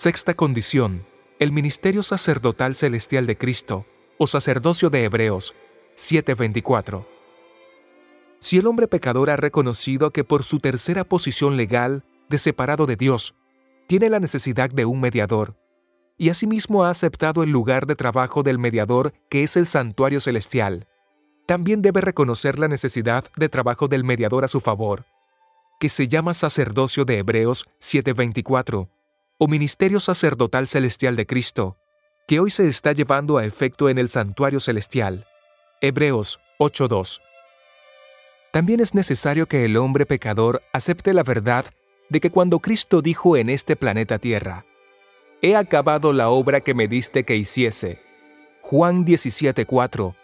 Sexta condición. El ministerio sacerdotal celestial de Cristo, o sacerdocio de Hebreos, 7:24. Si el hombre pecador ha reconocido que por su tercera posición legal, de separado de Dios, tiene la necesidad de un mediador, y asimismo ha aceptado el lugar de trabajo del mediador que es el santuario celestial, también debe reconocer la necesidad de trabajo del mediador a su favor, que se llama sacerdocio de Hebreos 7:24, o ministerio sacerdotal celestial de Cristo, que hoy se está llevando a efecto en el santuario celestial. Hebreos 8:2. También es necesario que el hombre pecador acepte la verdad de que cuando Cristo dijo en este planeta Tierra, He acabado la obra que me diste que hiciese. Juan 17:4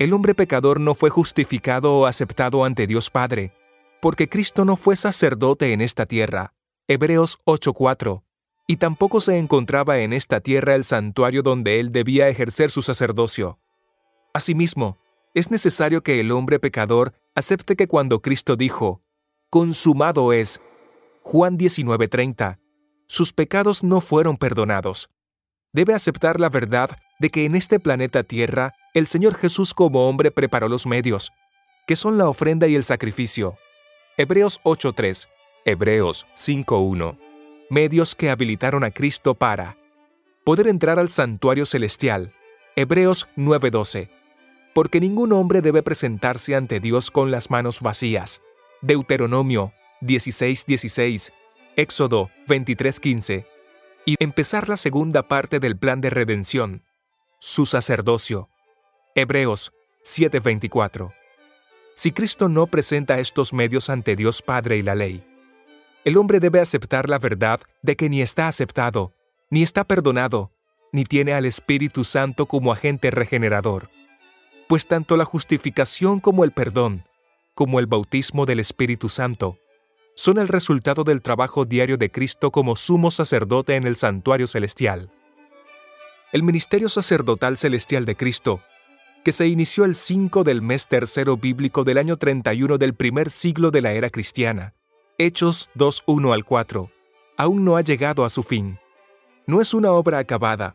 el hombre pecador no fue justificado o aceptado ante Dios Padre, porque Cristo no fue sacerdote en esta tierra. Hebreos 8:4. Y tampoco se encontraba en esta tierra el santuario donde él debía ejercer su sacerdocio. Asimismo, es necesario que el hombre pecador acepte que cuando Cristo dijo, consumado es, Juan 19:30, sus pecados no fueron perdonados. Debe aceptar la verdad de que en este planeta Tierra el Señor Jesús como hombre preparó los medios, que son la ofrenda y el sacrificio. Hebreos 8.3, Hebreos 5.1. Medios que habilitaron a Cristo para poder entrar al santuario celestial. Hebreos 9.12. Porque ningún hombre debe presentarse ante Dios con las manos vacías. Deuteronomio 16.16. Éxodo 23.15. Y empezar la segunda parte del plan de redención, su sacerdocio. Hebreos 7:24. Si Cristo no presenta estos medios ante Dios Padre y la ley, el hombre debe aceptar la verdad de que ni está aceptado, ni está perdonado, ni tiene al Espíritu Santo como agente regenerador. Pues tanto la justificación como el perdón, como el bautismo del Espíritu Santo, son el resultado del trabajo diario de Cristo como sumo sacerdote en el santuario celestial. El ministerio sacerdotal celestial de Cristo que se inició el 5 del mes tercero bíblico del año 31 del primer siglo de la era cristiana. Hechos 2.1 al 4. Aún no ha llegado a su fin. No es una obra acabada.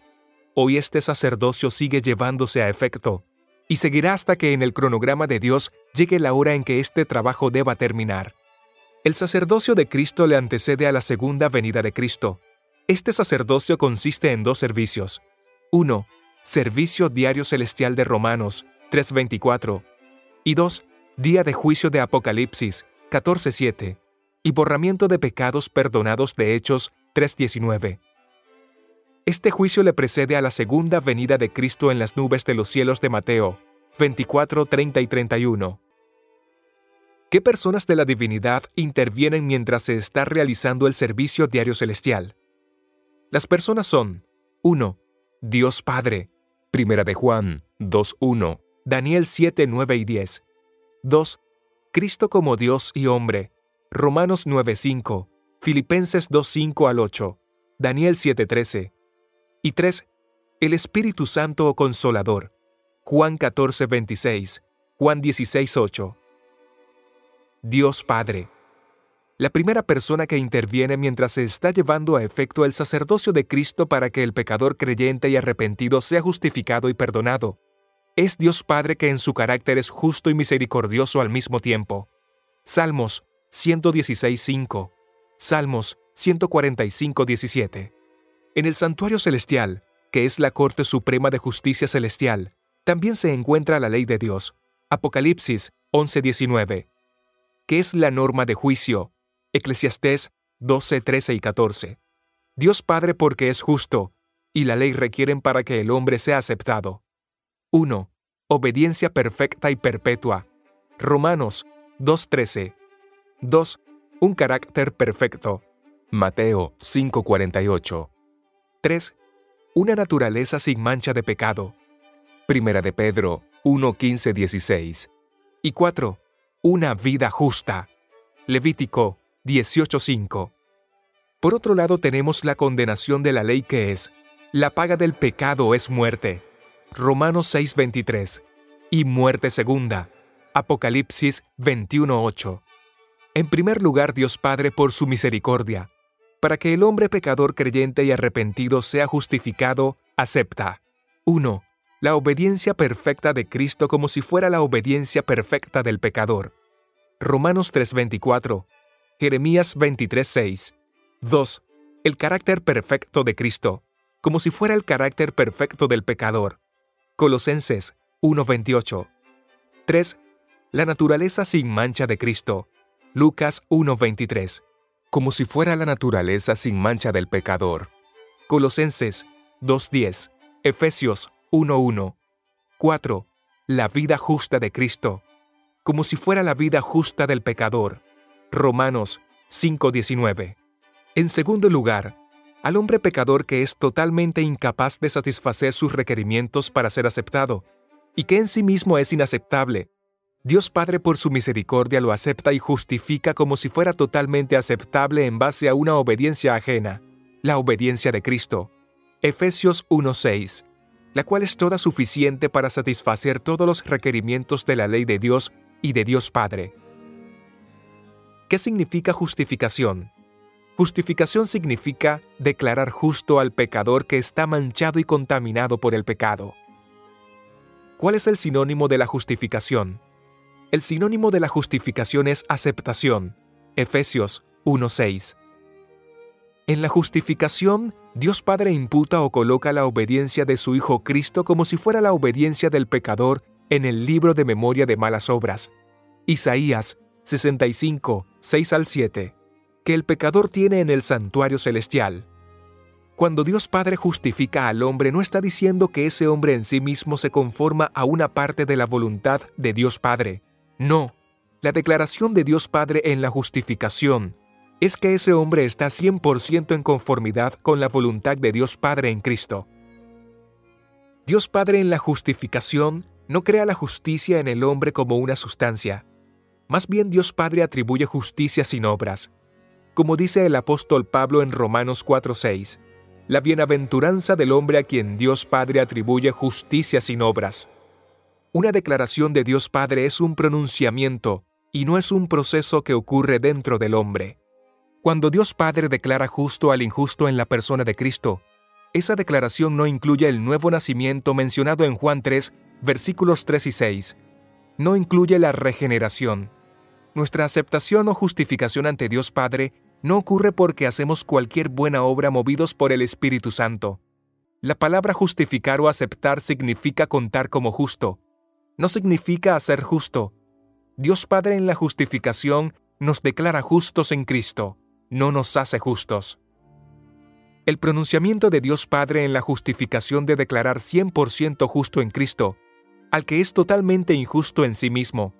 Hoy este sacerdocio sigue llevándose a efecto, y seguirá hasta que en el cronograma de Dios llegue la hora en que este trabajo deba terminar. El sacerdocio de Cristo le antecede a la segunda venida de Cristo. Este sacerdocio consiste en dos servicios. 1 Servicio Diario Celestial de Romanos 3.24 y 2. Día de Juicio de Apocalipsis 14.7 y Borramiento de Pecados Perdonados de Hechos 3.19. Este juicio le precede a la segunda venida de Cristo en las nubes de los cielos de Mateo 24, 30 y 31. ¿Qué personas de la divinidad intervienen mientras se está realizando el servicio diario celestial? Las personas son 1. Dios Padre, Primera de Juan 2.1, Daniel 7, 9 y 10. 2. Cristo como Dios y hombre. Romanos 9.5, Filipenses 2.5 al 8, Daniel 7.13. Y 3. El Espíritu Santo o Consolador. Juan 14.26, Juan 16.8. Dios Padre. La primera persona que interviene mientras se está llevando a efecto el sacerdocio de Cristo para que el pecador creyente y arrepentido sea justificado y perdonado. Es Dios Padre que en su carácter es justo y misericordioso al mismo tiempo. Salmos 116.5. Salmos 145.17. En el santuario celestial, que es la Corte Suprema de Justicia Celestial, también se encuentra la ley de Dios. Apocalipsis 11.19. Que es la norma de juicio, Eclesiastés 12, 13 y 14. Dios Padre porque es justo, y la ley requieren para que el hombre sea aceptado. 1. Obediencia perfecta y perpetua. Romanos 2.13. 2. Un carácter perfecto. Mateo 5.48. 3. Una naturaleza sin mancha de pecado. Primera de Pedro 1.15.16. 16. Y 4. Una vida justa. Levítico 18.5. Por otro lado tenemos la condenación de la ley que es, la paga del pecado es muerte. Romanos 6.23. Y muerte segunda. Apocalipsis 21.8. En primer lugar, Dios Padre, por su misericordia, Para que el hombre pecador creyente y arrepentido sea justificado, acepta 1. La obediencia perfecta de Cristo como si fuera la obediencia perfecta del pecador. Romanos 3:24. Jeremías 23:6. 2. El carácter perfecto de Cristo, como si fuera el carácter perfecto del pecador. Colosenses 1:28. 3. La naturaleza sin mancha de Cristo. Lucas 1:23. Como si fuera la naturaleza sin mancha del pecador. Colosenses 2:10. Efesios 1:1. 4. La vida justa de Cristo. Como si fuera la vida justa del pecador. Romanos 5:19. En segundo lugar, al hombre pecador que es totalmente incapaz de satisfacer sus requerimientos para ser aceptado, y que en sí mismo es inaceptable, Dios Padre por su misericordia lo acepta y justifica como si fuera totalmente aceptable en base a una obediencia ajena, la obediencia de Cristo. Efesios 1:6, la cual es toda suficiente para satisfacer todos los requerimientos de la ley de Dios y de Dios Padre. ¿Qué significa justificación? Justificación significa declarar justo al pecador que está manchado y contaminado por el pecado. ¿Cuál es el sinónimo de la justificación? El sinónimo de la justificación es aceptación. Efesios 1.6. En la justificación, Dios Padre imputa o coloca la obediencia de su Hijo Cristo como si fuera la obediencia del pecador en el libro de memoria de malas obras. Isaías 65, 6 al 7, que el pecador tiene en el santuario celestial. Cuando Dios Padre justifica al hombre, no está diciendo que ese hombre en sí mismo se conforma a una parte de la voluntad de Dios Padre, no, la declaración de Dios Padre en la justificación es que ese hombre está 100% en conformidad con la voluntad de Dios Padre en Cristo. Dios Padre en la justificación no crea la justicia en el hombre como una sustancia. Más bien Dios Padre atribuye justicia sin obras. Como dice el apóstol Pablo en Romanos 4:6, la bienaventuranza del hombre a quien Dios Padre atribuye justicia sin obras. Una declaración de Dios Padre es un pronunciamiento y no es un proceso que ocurre dentro del hombre. Cuando Dios Padre declara justo al injusto en la persona de Cristo, esa declaración no incluye el nuevo nacimiento mencionado en Juan 3, versículos 3 y 6. No incluye la regeneración. Nuestra aceptación o justificación ante Dios Padre no ocurre porque hacemos cualquier buena obra movidos por el Espíritu Santo. La palabra justificar o aceptar significa contar como justo, no significa hacer justo. Dios Padre en la justificación nos declara justos en Cristo, no nos hace justos. El pronunciamiento de Dios Padre en la justificación de declarar 100% justo en Cristo, al que es totalmente injusto en sí mismo,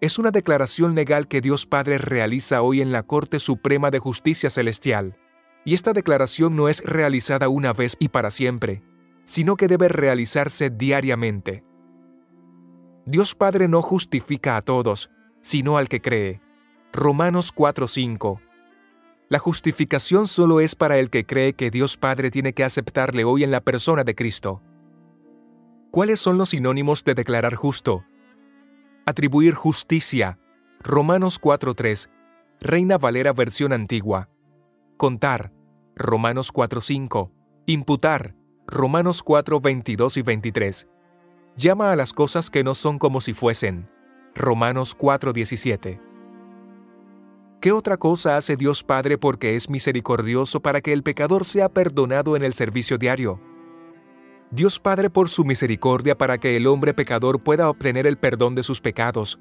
es una declaración legal que Dios Padre realiza hoy en la Corte Suprema de Justicia Celestial. Y esta declaración no es realizada una vez y para siempre, sino que debe realizarse diariamente. Dios Padre no justifica a todos, sino al que cree. Romanos 4:5. La justificación solo es para el que cree que Dios Padre tiene que aceptarle hoy en la persona de Cristo. ¿Cuáles son los sinónimos de declarar justo? Atribuir justicia. Romanos 4:3. Reina Valera versión antigua. Contar. Romanos 4:5. Imputar. Romanos 4:22 y 23 llama a las cosas que no son como si fuesen. Romanos 4:17. ¿Qué otra cosa hace Dios Padre porque es misericordioso para que el pecador sea perdonado en el servicio diario? Dios Padre por su misericordia para que el hombre pecador pueda obtener el perdón de sus pecados.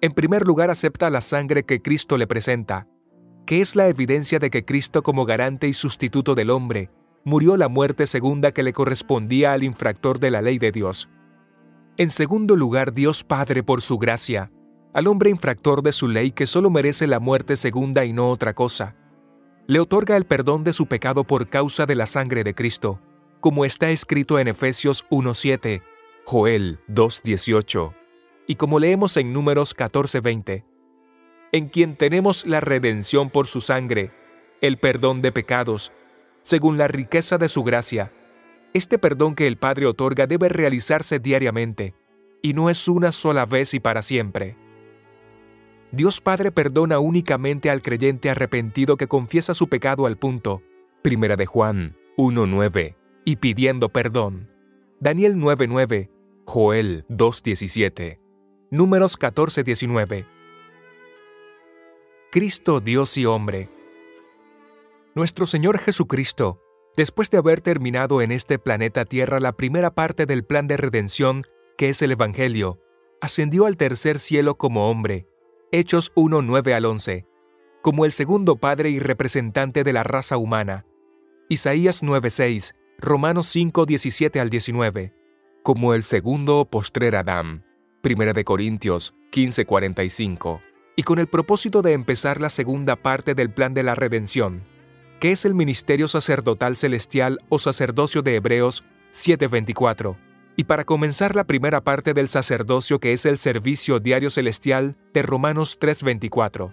En primer lugar acepta la sangre que Cristo le presenta, que es la evidencia de que Cristo como garante y sustituto del hombre, murió la muerte segunda que le correspondía al infractor de la ley de Dios. En segundo lugar, Dios Padre, por su gracia, al hombre infractor de su ley que solo merece la muerte segunda y no otra cosa, le otorga el perdón de su pecado por causa de la sangre de Cristo, como está escrito en Efesios 1.7, Joel 2.18, y como leemos en Números 14.20, en quien tenemos la redención por su sangre, el perdón de pecados, según la riqueza de su gracia, este perdón que el Padre otorga debe realizarse diariamente, y no es una sola vez y para siempre. Dios Padre perdona únicamente al creyente arrepentido que confiesa su pecado al punto. Primera de Juan 1.9 y pidiendo perdón. Daniel 9.9, Joel 2.17, Números 14.19. Cristo Dios y hombre. Nuestro Señor Jesucristo, después de haber terminado en este planeta Tierra la primera parte del plan de redención, que es el Evangelio, ascendió al tercer cielo como hombre, Hechos 1, 9 al 11, como el segundo Padre y representante de la raza humana, Isaías 9:6, Romanos 5, 17 al 19, como el segundo postrer Adán, Primera de Corintios 15:45, y con el propósito de empezar la segunda parte del plan de la redención, que es el ministerio sacerdotal celestial o sacerdocio de Hebreos 7:24 y para comenzar la primera parte del sacerdocio que es el servicio diario celestial de Romanos 3:24.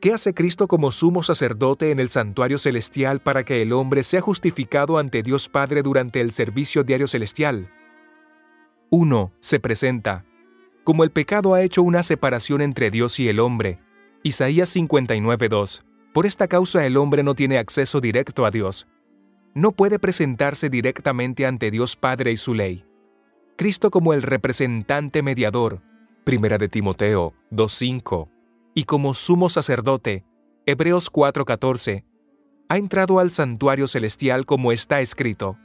¿Qué hace Cristo como sumo sacerdote en el santuario celestial para que el hombre sea justificado ante Dios Padre durante el servicio diario celestial? 1. Se presenta. Como el pecado ha hecho una separación entre Dios y el hombre. Isaías 59.2. Por esta causa el hombre no tiene acceso directo a Dios, no puede presentarse directamente ante Dios Padre y su ley. Cristo como el representante mediador, Primera de Timoteo 2.5, y como sumo sacerdote, Hebreos 4.14, ha entrado al santuario celestial como está escrito,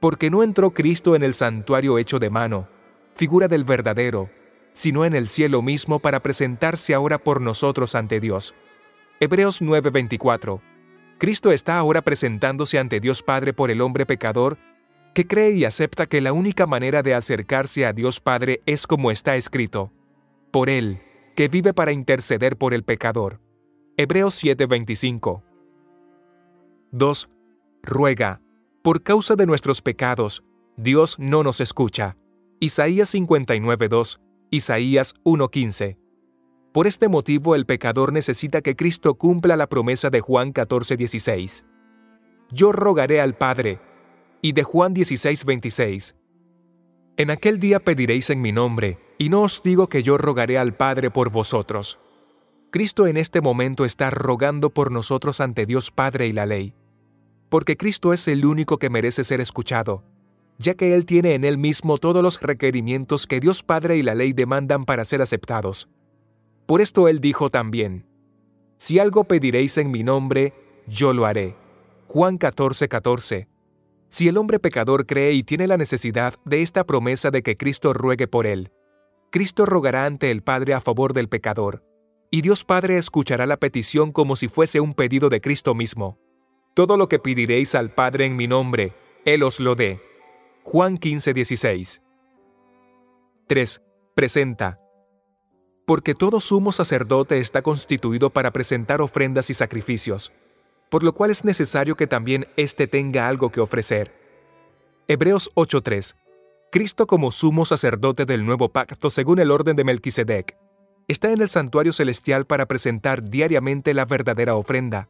porque no entró Cristo en el santuario hecho de mano, figura del verdadero, sino en el cielo mismo para presentarse ahora por nosotros ante Dios. Hebreos 9:24 Cristo está ahora presentándose ante Dios Padre por el hombre pecador que cree y acepta que la única manera de acercarse a Dios Padre es como está escrito, por Él, que vive para interceder por el pecador. Hebreos 7:25. 2. Ruega, por causa de nuestros pecados, Dios no nos escucha. Isaías 59:2, Isaías 1:15. Por este motivo el pecador necesita que Cristo cumpla la promesa de Juan 14:16. Yo rogaré al Padre. Y de Juan 16:26. En aquel día pediréis en mi nombre, y no os digo que yo rogaré al Padre por vosotros. Cristo en este momento está rogando por nosotros ante Dios Padre y la ley, porque Cristo es el único que merece ser escuchado, ya que Él tiene en Él mismo todos los requerimientos que Dios Padre y la ley demandan para ser aceptados. Por esto él dijo también, Si algo pediréis en mi nombre, yo lo haré. Juan 14, 14. Si el hombre pecador cree y tiene la necesidad de esta promesa de que Cristo ruegue por él, Cristo rogará ante el Padre a favor del pecador, y Dios Padre escuchará la petición como si fuese un pedido de Cristo mismo. Todo lo que pediréis al Padre en mi nombre, Él os lo dé. Juan 15, 16. 3. Presenta porque todo sumo sacerdote está constituido para presentar ofrendas y sacrificios, por lo cual es necesario que también éste tenga algo que ofrecer. Hebreos 8:3 Cristo como sumo sacerdote del nuevo pacto según el orden de Melquisedec, está en el santuario celestial para presentar diariamente la verdadera ofrenda,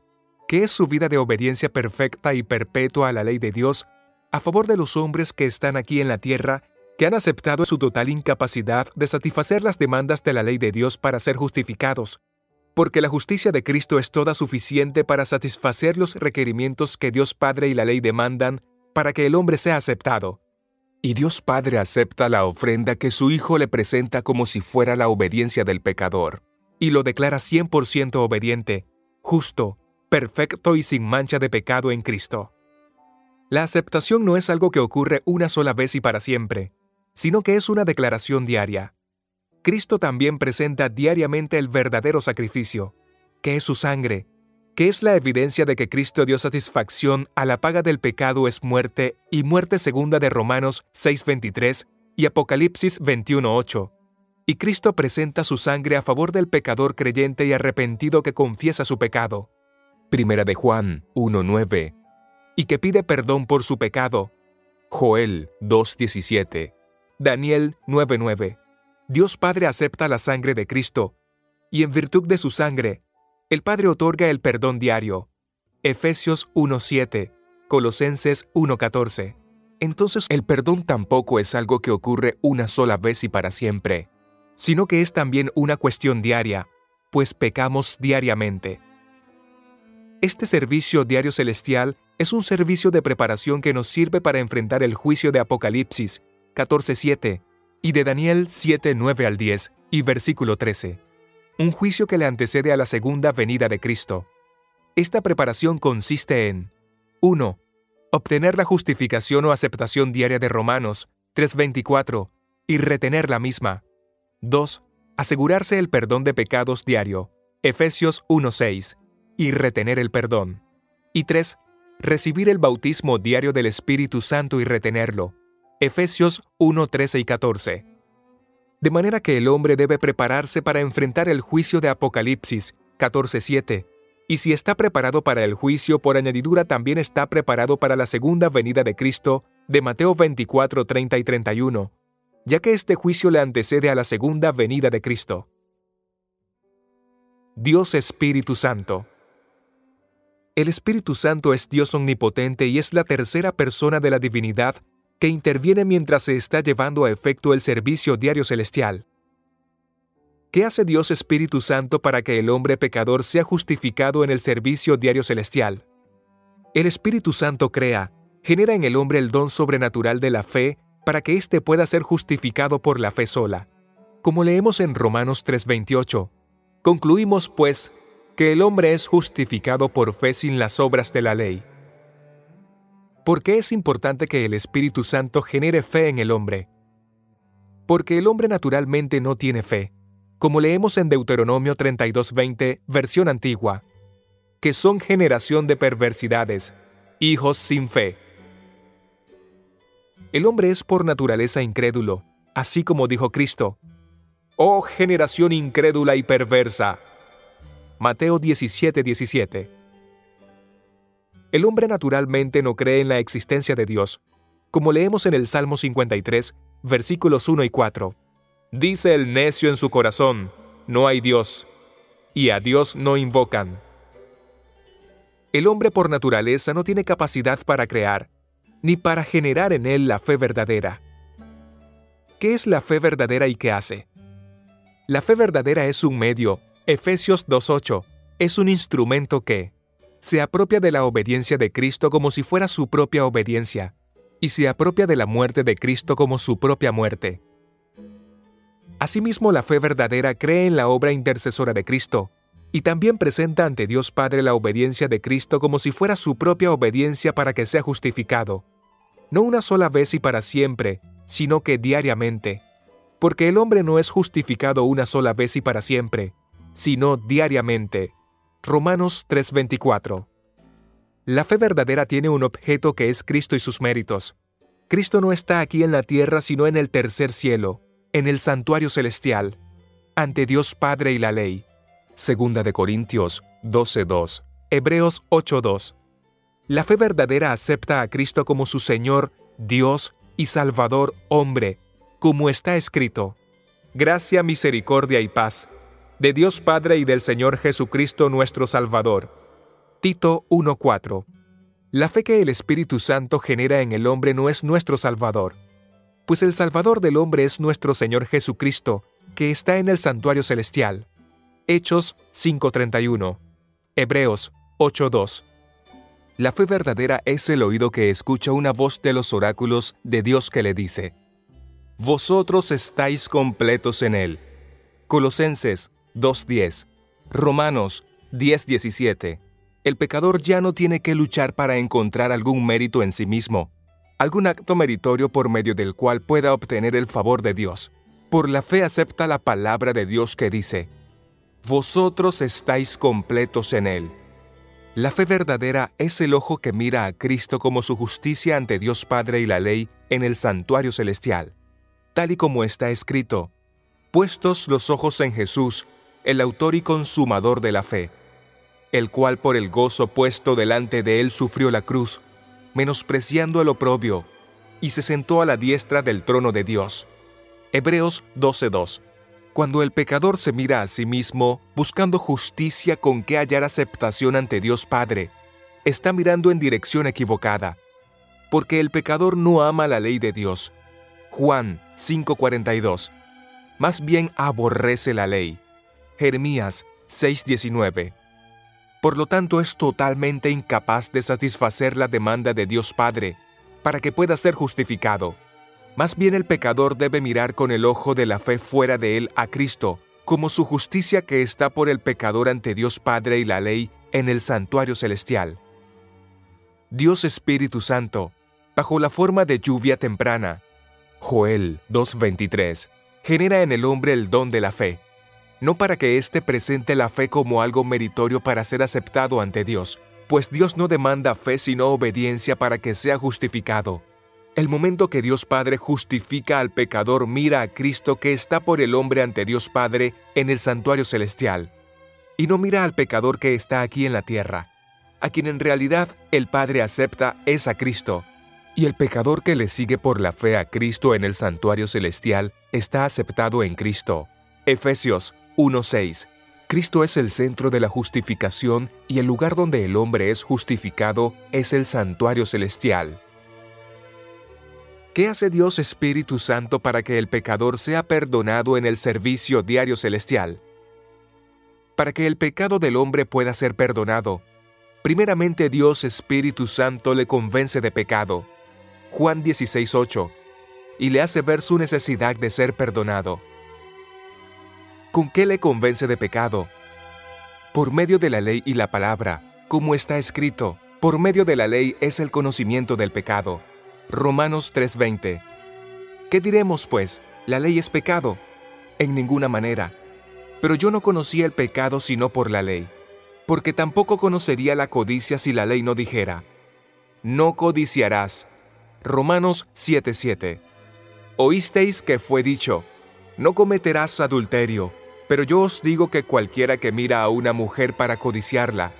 que es su vida de obediencia perfecta y perpetua a la ley de Dios, a favor de los hombres que están aquí en la tierra que han aceptado su total incapacidad de satisfacer las demandas de la ley de Dios para ser justificados, porque la justicia de Cristo es toda suficiente para satisfacer los requerimientos que Dios Padre y la ley demandan para que el hombre sea aceptado. Y Dios Padre acepta la ofrenda que su Hijo le presenta como si fuera la obediencia del pecador, y lo declara 100% obediente, justo, perfecto y sin mancha de pecado en Cristo. La aceptación no es algo que ocurre una sola vez y para siempre, sino que es una declaración diaria. Cristo también presenta diariamente el verdadero sacrificio, que es su sangre, que es la evidencia de que Cristo dio satisfacción a la paga del pecado es muerte y muerte segunda de Romanos 6:23 y Apocalipsis 21:8. Y Cristo presenta su sangre a favor del pecador creyente y arrepentido que confiesa su pecado. Primera de Juan 1:9. Y que pide perdón por su pecado. Joel 2:17. Daniel 9:9. Dios Padre acepta la sangre de Cristo, y en virtud de su sangre, el Padre otorga el perdón diario. Efesios 1:7, Colosenses 1:14. Entonces el perdón tampoco es algo que ocurre una sola vez y para siempre, sino que es también una cuestión diaria, pues pecamos diariamente. Este servicio diario celestial es un servicio de preparación que nos sirve para enfrentar el juicio de Apocalipsis 14.7 y de Daniel 7.9 al 10 y versículo 13, un juicio que le antecede a la segunda venida de Cristo. Esta preparación consiste en 1. Obtener la justificación o aceptación diaria de Romanos 3.24 y retener la misma. 2. Asegurarse el perdón de pecados diario, Efesios 1.6, y retener el perdón. Y 3. Recibir el bautismo diario del Espíritu Santo y retenerlo, Efesios 1.13 y 14. De manera que el hombre debe prepararse para enfrentar el juicio de Apocalipsis 14.7, y si está preparado para el juicio, por añadidura también está preparado para la segunda venida de Cristo de Mateo 24.30 y 31, ya que este juicio le antecede a la segunda venida de Cristo. Dios Espíritu Santo. El Espíritu Santo es Dios omnipotente y es la tercera persona de la divinidad que interviene mientras se está llevando a efecto el servicio diario celestial. ¿Qué hace Dios Espíritu Santo para que el hombre pecador sea justificado en el servicio diario celestial? El Espíritu Santo crea, genera en el hombre el don sobrenatural de la fe para que éste pueda ser justificado por la fe sola. Como leemos en Romanos 3:28, concluimos pues que el hombre es justificado por fe sin las obras de la ley. ¿Por qué es importante que el Espíritu Santo genere fe en el hombre? Porque el hombre naturalmente no tiene fe, como leemos en Deuteronomio 32:20, versión antigua, que son generación de perversidades, hijos sin fe. El hombre es por naturaleza incrédulo, así como dijo Cristo. Oh generación incrédula y perversa. Mateo 17:17. 17. El hombre naturalmente no cree en la existencia de Dios, como leemos en el Salmo 53, versículos 1 y 4. Dice el necio en su corazón, no hay Dios, y a Dios no invocan. El hombre por naturaleza no tiene capacidad para crear, ni para generar en él la fe verdadera. ¿Qué es la fe verdadera y qué hace? La fe verdadera es un medio, Efesios 2.8, es un instrumento que se apropia de la obediencia de Cristo como si fuera su propia obediencia, y se apropia de la muerte de Cristo como su propia muerte. Asimismo, la fe verdadera cree en la obra intercesora de Cristo, y también presenta ante Dios Padre la obediencia de Cristo como si fuera su propia obediencia para que sea justificado no una sola vez y para siempre, sino que diariamente. Porque el hombre no es justificado una sola vez y para siempre, sino diariamente. Romanos 3:24. La fe verdadera tiene un objeto que es Cristo y sus méritos. Cristo no está aquí en la tierra sino en el tercer cielo, en el santuario celestial, ante Dios Padre y la ley. Segunda de Corintios 12:2, Hebreos 8:2. La fe verdadera acepta a Cristo como su Señor, Dios y Salvador hombre, como está escrito. Gracia, misericordia y paz, de Dios Padre y del Señor Jesucristo nuestro Salvador. Tito 1.4. La fe que el Espíritu Santo genera en el hombre no es nuestro Salvador, pues el Salvador del hombre es nuestro Señor Jesucristo, que está en el santuario celestial. Hechos 5.31. Hebreos 8.2. La fe verdadera es el oído que escucha una voz de los oráculos de Dios que le dice, Vosotros estáis completos en Él. Colosenses 2.10, Romanos 10.17. El pecador ya no tiene que luchar para encontrar algún mérito en sí mismo, algún acto meritorio por medio del cual pueda obtener el favor de Dios. Por la fe acepta la palabra de Dios que dice, Vosotros estáis completos en Él. La fe verdadera es el ojo que mira a Cristo como su justicia ante Dios Padre y la ley en el santuario celestial, tal y como está escrito, puestos los ojos en Jesús, el autor y consumador de la fe, el cual por el gozo puesto delante de él sufrió la cruz, menospreciando el oprobio, y se sentó a la diestra del trono de Dios. Hebreos 12:2 cuando el pecador se mira a sí mismo buscando justicia con que hallar aceptación ante Dios Padre, está mirando en dirección equivocada, porque el pecador no ama la ley de Dios. Juan 5:42. más bien aborrece la ley. Jeremías 6:19. Por lo tanto, es totalmente incapaz de satisfacer la demanda de Dios Padre para que pueda ser justificado. Más bien el pecador debe mirar con el ojo de la fe fuera de él a Cristo, como su justicia que está por el pecador ante Dios Padre y la ley en el santuario celestial. Dios Espíritu Santo, bajo la forma de lluvia temprana, Joel 2.23, genera en el hombre el don de la fe no para que éste presente la fe como algo meritorio para ser aceptado ante Dios, pues Dios no demanda fe sino obediencia para que sea justificado. El momento que Dios Padre justifica al pecador mira a Cristo que está por el hombre ante Dios Padre en el santuario celestial, y no mira al pecador que está aquí en la tierra. A quien en realidad el Padre acepta es a Cristo, y el pecador que le sigue por la fe a Cristo en el santuario celestial está aceptado en Cristo. Efesios 1.6. Cristo es el centro de la justificación y el lugar donde el hombre es justificado es el santuario celestial. ¿Qué hace Dios Espíritu Santo para que el pecador sea perdonado en el servicio diario celestial? Para que el pecado del hombre pueda ser perdonado, primeramente Dios Espíritu Santo le convence de pecado. Juan 16.8 y le hace ver su necesidad de ser perdonado. ¿Con qué le convence de pecado? Por medio de la ley y la palabra, como está escrito, por medio de la ley es el conocimiento del pecado. Romanos 3:20. ¿Qué diremos pues? ¿La ley es pecado? En ninguna manera. Pero yo no conocía el pecado sino por la ley, porque tampoco conocería la codicia si la ley no dijera, no codiciarás. Romanos 7:7. Oísteis que fue dicho, no cometerás adulterio pero yo os digo que cualquiera que mira a una mujer para codiciarla,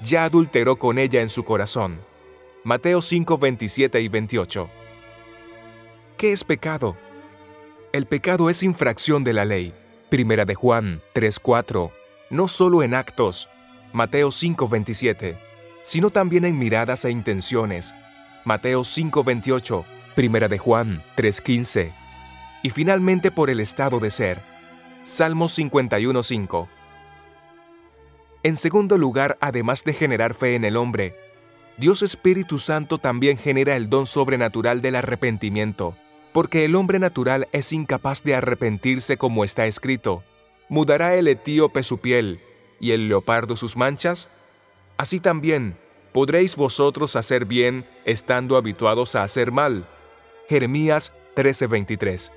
ya adulteró con ella en su corazón. Mateo 5, 27 y 28. ¿Qué es pecado? El pecado es infracción de la ley. Primera de Juan 3:4. No solo en actos, Mateo 5:27, sino también en miradas e intenciones. Mateo 5:28, Primera de Juan 3:15. Y finalmente por el estado de ser. Salmo 51.5. En segundo lugar, además de generar fe en el hombre, Dios Espíritu Santo también genera el don sobrenatural del arrepentimiento, porque el hombre natural es incapaz de arrepentirse como está escrito. ¿Mudará el etíope su piel y el leopardo sus manchas? Así también, podréis vosotros hacer bien estando habituados a hacer mal. Jeremías 13:23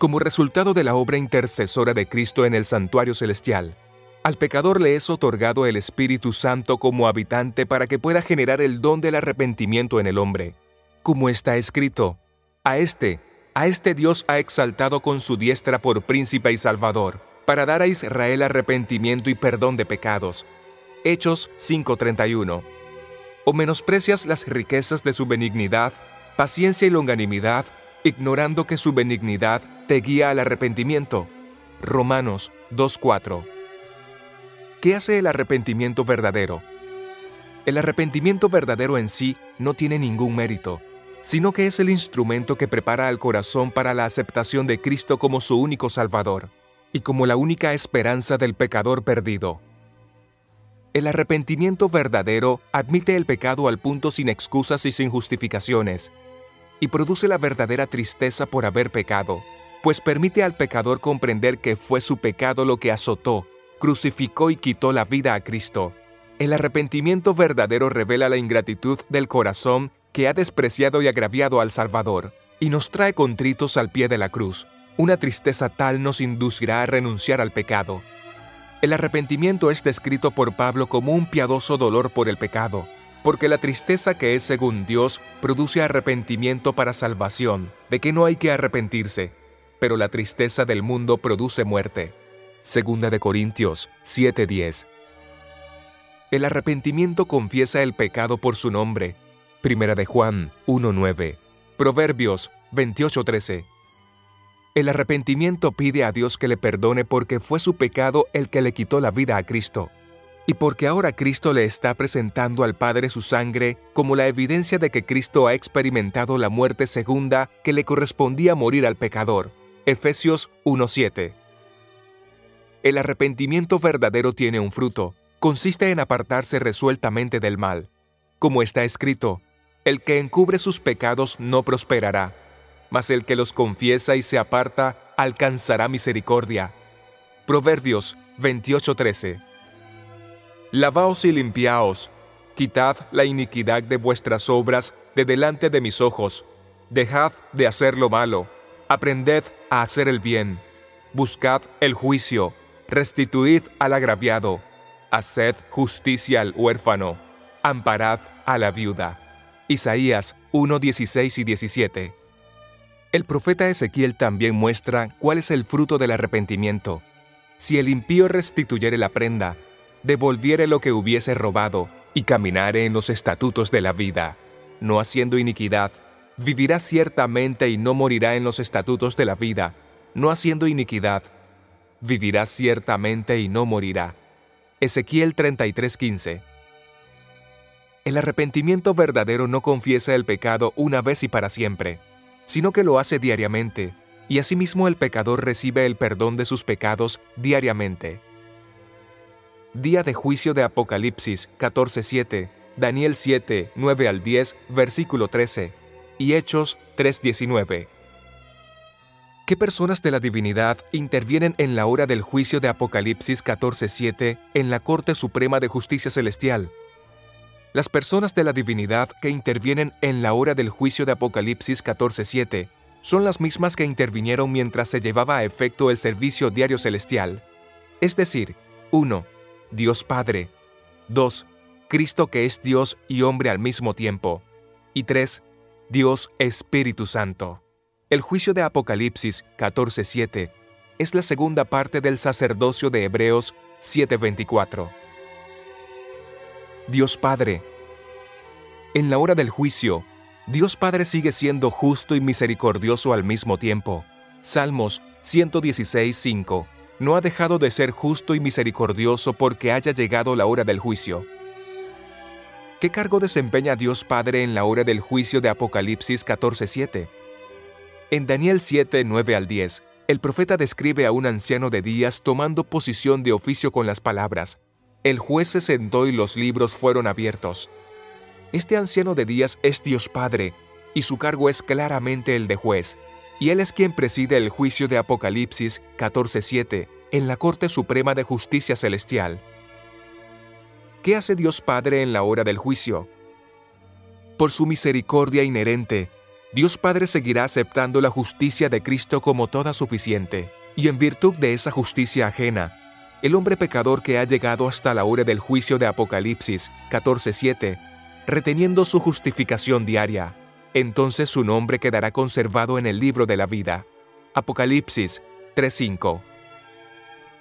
como resultado de la obra intercesora de Cristo en el santuario celestial. Al pecador le es otorgado el Espíritu Santo como habitante para que pueda generar el don del arrepentimiento en el hombre. Como está escrito, a este, a este Dios ha exaltado con su diestra por príncipe y salvador, para dar a Israel arrepentimiento y perdón de pecados. Hechos 5:31. O menosprecias las riquezas de su benignidad, paciencia y longanimidad, ignorando que su benignidad te guía al arrepentimiento. Romanos 2.4. ¿Qué hace el arrepentimiento verdadero? El arrepentimiento verdadero en sí no tiene ningún mérito, sino que es el instrumento que prepara al corazón para la aceptación de Cristo como su único Salvador y como la única esperanza del pecador perdido. El arrepentimiento verdadero admite el pecado al punto sin excusas y sin justificaciones, y produce la verdadera tristeza por haber pecado pues permite al pecador comprender que fue su pecado lo que azotó, crucificó y quitó la vida a Cristo. El arrepentimiento verdadero revela la ingratitud del corazón que ha despreciado y agraviado al Salvador, y nos trae contritos al pie de la cruz. Una tristeza tal nos inducirá a renunciar al pecado. El arrepentimiento es descrito por Pablo como un piadoso dolor por el pecado, porque la tristeza que es según Dios produce arrepentimiento para salvación, de que no hay que arrepentirse, pero la tristeza del mundo produce muerte. Segunda de Corintios 7:10. El arrepentimiento confiesa el pecado por su nombre. Primera de Juan 1:9. Proverbios 28:13. El arrepentimiento pide a Dios que le perdone porque fue su pecado el que le quitó la vida a Cristo, y porque ahora Cristo le está presentando al Padre su sangre como la evidencia de que Cristo ha experimentado la muerte segunda que le correspondía morir al pecador Efesios 1.7. El arrepentimiento verdadero tiene un fruto, consiste en apartarse resueltamente del mal. Como está escrito, el que encubre sus pecados no prosperará, mas el que los confiesa y se aparta alcanzará misericordia. Proverbios 28:13. Lavaos y limpiaos, quitad la iniquidad de vuestras obras de delante de mis ojos, dejad de hacer lo malo, aprended a hacer el bien, buscad el juicio, restituid al agraviado, haced justicia al huérfano, amparad a la viuda. Isaías 1:16 y 17. El profeta Ezequiel también muestra cuál es el fruto del arrepentimiento. Si el impío restituyere la prenda, devolviere lo que hubiese robado, y caminare en los estatutos de la vida, no haciendo iniquidad, vivirá ciertamente y no morirá en los estatutos de la vida, no haciendo iniquidad, vivirá ciertamente y no morirá. Ezequiel 33:15 El arrepentimiento verdadero no confiesa el pecado una vez y para siempre, sino que lo hace diariamente, y asimismo el pecador recibe el perdón de sus pecados diariamente. Día de juicio de Apocalipsis 14:7, Daniel 7, 9 al 10, versículo 13, y Hechos 3:19. ¿Qué personas de la divinidad intervienen en la hora del juicio de Apocalipsis 14:7 en la Corte Suprema de Justicia Celestial? Las personas de la divinidad que intervienen en la hora del juicio de Apocalipsis 14:7 son las mismas que intervinieron mientras se llevaba a efecto el servicio diario celestial. Es decir, 1. Dios Padre. 2. Cristo que es Dios y hombre al mismo tiempo. Y 3. Dios Espíritu Santo. El juicio de Apocalipsis 14:7 es la segunda parte del sacerdocio de Hebreos 7:24. Dios Padre. En la hora del juicio, Dios Padre sigue siendo justo y misericordioso al mismo tiempo. Salmos 116:5. No ha dejado de ser justo y misericordioso porque haya llegado la hora del juicio. ¿Qué cargo desempeña Dios Padre en la hora del juicio de Apocalipsis 14:7? En Daniel 7, 9 al 10, el profeta describe a un anciano de días tomando posición de oficio con las palabras, el juez se sentó y los libros fueron abiertos. Este anciano de días es Dios Padre, y su cargo es claramente el de juez, y él es quien preside el juicio de Apocalipsis 14:7 en la Corte Suprema de Justicia Celestial. ¿Qué hace Dios Padre en la hora del juicio? Por su misericordia inherente, Dios Padre seguirá aceptando la justicia de Cristo como toda suficiente, y en virtud de esa justicia ajena, el hombre pecador que ha llegado hasta la hora del juicio de Apocalipsis 14:7, reteniendo su justificación diaria, entonces su nombre quedará conservado en el libro de la vida. Apocalipsis 3:5.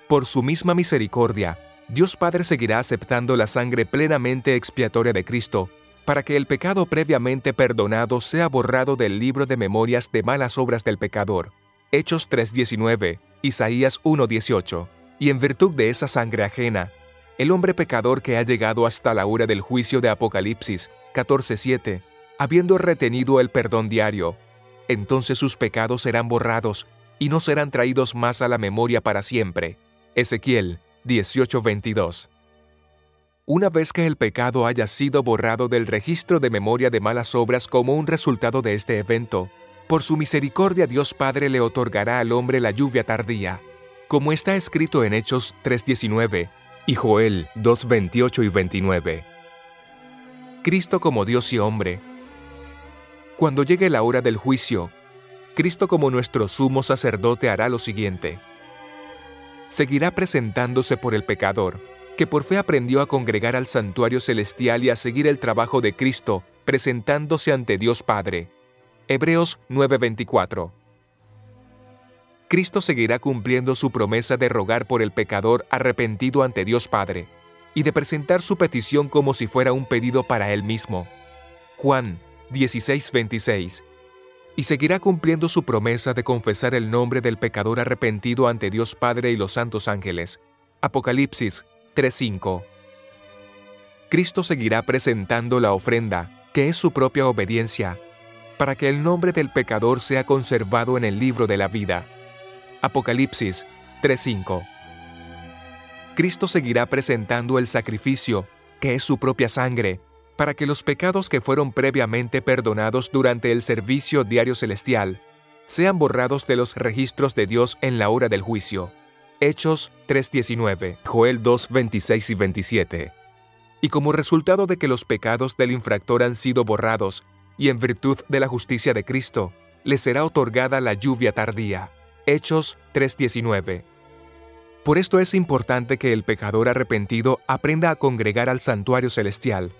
Por su misma misericordia, Dios Padre seguirá aceptando la sangre plenamente expiatoria de Cristo para que el pecado previamente perdonado sea borrado del libro de memorias de malas obras del pecador. Hechos 3:19, Isaías 1:18. Y en virtud de esa sangre ajena, el hombre pecador que ha llegado hasta la hora del juicio de Apocalipsis 14:7, habiendo retenido el perdón diario, entonces sus pecados serán borrados y no serán traídos más a la memoria para siempre. Ezequiel 18:22. Una vez que el pecado haya sido borrado del registro de memoria de malas obras como un resultado de este evento, por su misericordia Dios Padre le otorgará al hombre la lluvia tardía, como está escrito en Hechos 3.19 y Joel 2.28 y 29. Cristo como Dios y hombre. Cuando llegue la hora del juicio, Cristo como nuestro sumo sacerdote hará lo siguiente. Seguirá presentándose por el pecador, que por fe aprendió a congregar al santuario celestial y a seguir el trabajo de Cristo, presentándose ante Dios Padre. Hebreos 9:24. Cristo seguirá cumpliendo su promesa de rogar por el pecador arrepentido ante Dios Padre y de presentar su petición como si fuera un pedido para él mismo. Juan 16:26. Y seguirá cumpliendo su promesa de confesar el nombre del pecador arrepentido ante Dios Padre y los santos ángeles. Apocalipsis 3.5. Cristo seguirá presentando la ofrenda, que es su propia obediencia, para que el nombre del pecador sea conservado en el libro de la vida. Apocalipsis 3:5. Cristo seguirá presentando el sacrificio, que es su propia sangre, para que los pecados que fueron previamente perdonados durante el servicio diario celestial sean borrados de los registros de Dios en la hora del juicio. Hechos 3:19, Joel 2:26 y 27. Y como resultado de que los pecados del infractor han sido borrados, y en virtud de la justicia de Cristo, le será otorgada la lluvia tardía. Hechos 3:19. Por esto es importante que el pecador arrepentido aprenda a congregar al santuario celestial.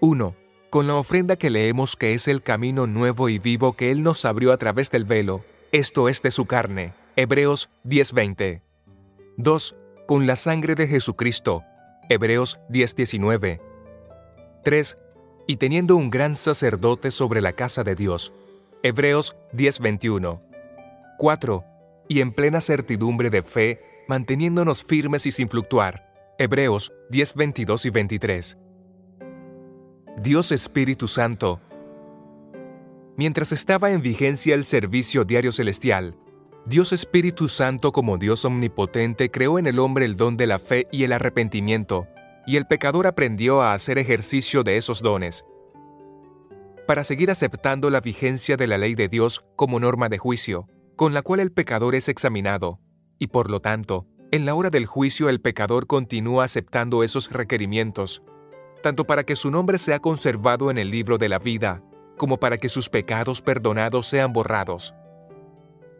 1. Con la ofrenda que leemos que es el camino nuevo y vivo que Él nos abrió a través del velo, esto es de su carne. Hebreos 10:20. 2. Con la sangre de Jesucristo. Hebreos 10:19. 3. Y teniendo un gran sacerdote sobre la casa de Dios. Hebreos 10:21. 4. Y en plena certidumbre de fe, manteniéndonos firmes y sin fluctuar. Hebreos 10:22 y 23. Dios Espíritu Santo. Mientras estaba en vigencia el servicio diario celestial, Dios Espíritu Santo como Dios omnipotente creó en el hombre el don de la fe y el arrepentimiento, y el pecador aprendió a hacer ejercicio de esos dones. Para seguir aceptando la vigencia de la ley de Dios como norma de juicio, con la cual el pecador es examinado, y por lo tanto, en la hora del juicio el pecador continúa aceptando esos requerimientos, tanto para que su nombre sea conservado en el libro de la vida, como para que sus pecados perdonados sean borrados.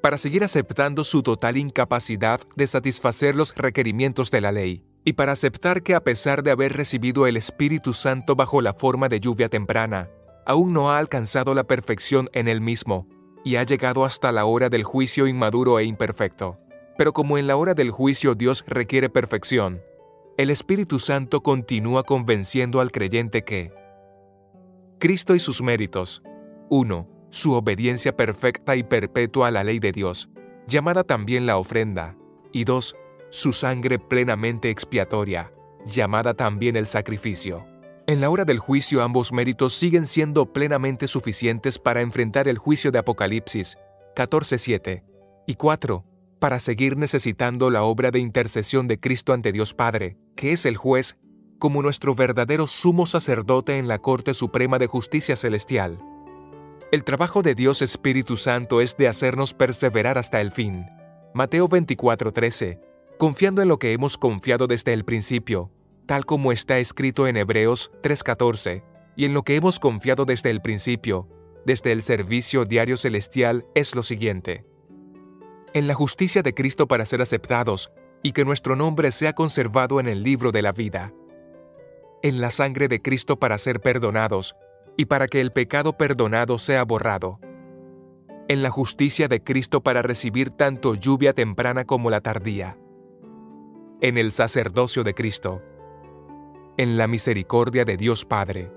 Para seguir aceptando su total incapacidad de satisfacer los requerimientos de la ley, y para aceptar que a pesar de haber recibido el Espíritu Santo bajo la forma de lluvia temprana, aún no ha alcanzado la perfección en él mismo, y ha llegado hasta la hora del juicio inmaduro e imperfecto. Pero como en la hora del juicio Dios requiere perfección, el Espíritu Santo continúa convenciendo al creyente que Cristo y sus méritos. 1. Su obediencia perfecta y perpetua a la ley de Dios, llamada también la ofrenda. Y 2. Su sangre plenamente expiatoria, llamada también el sacrificio. En la hora del juicio ambos méritos siguen siendo plenamente suficientes para enfrentar el juicio de Apocalipsis 14.7 y 4 para seguir necesitando la obra de intercesión de Cristo ante Dios Padre, que es el juez, como nuestro verdadero sumo sacerdote en la Corte Suprema de Justicia Celestial. El trabajo de Dios Espíritu Santo es de hacernos perseverar hasta el fin. Mateo 24:13, confiando en lo que hemos confiado desde el principio, tal como está escrito en Hebreos 3:14, y en lo que hemos confiado desde el principio, desde el servicio diario celestial, es lo siguiente en la justicia de Cristo para ser aceptados y que nuestro nombre sea conservado en el libro de la vida, en la sangre de Cristo para ser perdonados y para que el pecado perdonado sea borrado, en la justicia de Cristo para recibir tanto lluvia temprana como la tardía, en el sacerdocio de Cristo, en la misericordia de Dios Padre,